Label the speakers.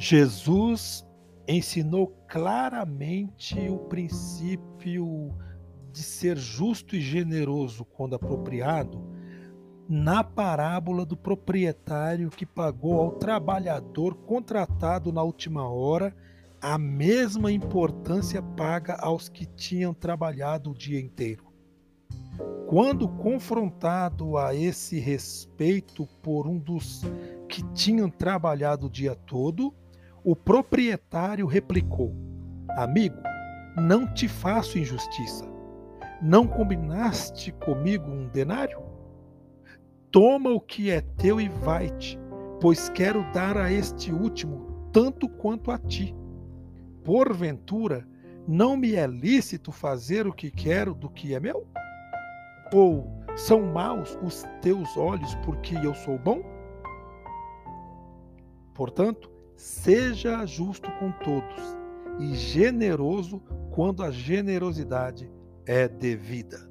Speaker 1: Jesus ensinou claramente o princípio de ser justo e generoso quando apropriado na parábola do proprietário que pagou ao trabalhador contratado na última hora a mesma importância paga aos que tinham trabalhado o dia inteiro. Quando confrontado a esse respeito por um dos que tinham trabalhado o dia todo, o proprietário replicou: Amigo, não te faço injustiça. Não combinaste comigo um denário? Toma o que é teu e vai-te, pois quero dar a este último tanto quanto a ti. Porventura, não me é lícito fazer o que quero do que é meu? Ou são maus os teus olhos porque eu sou bom? Portanto, seja justo com todos e generoso quando a generosidade é devida.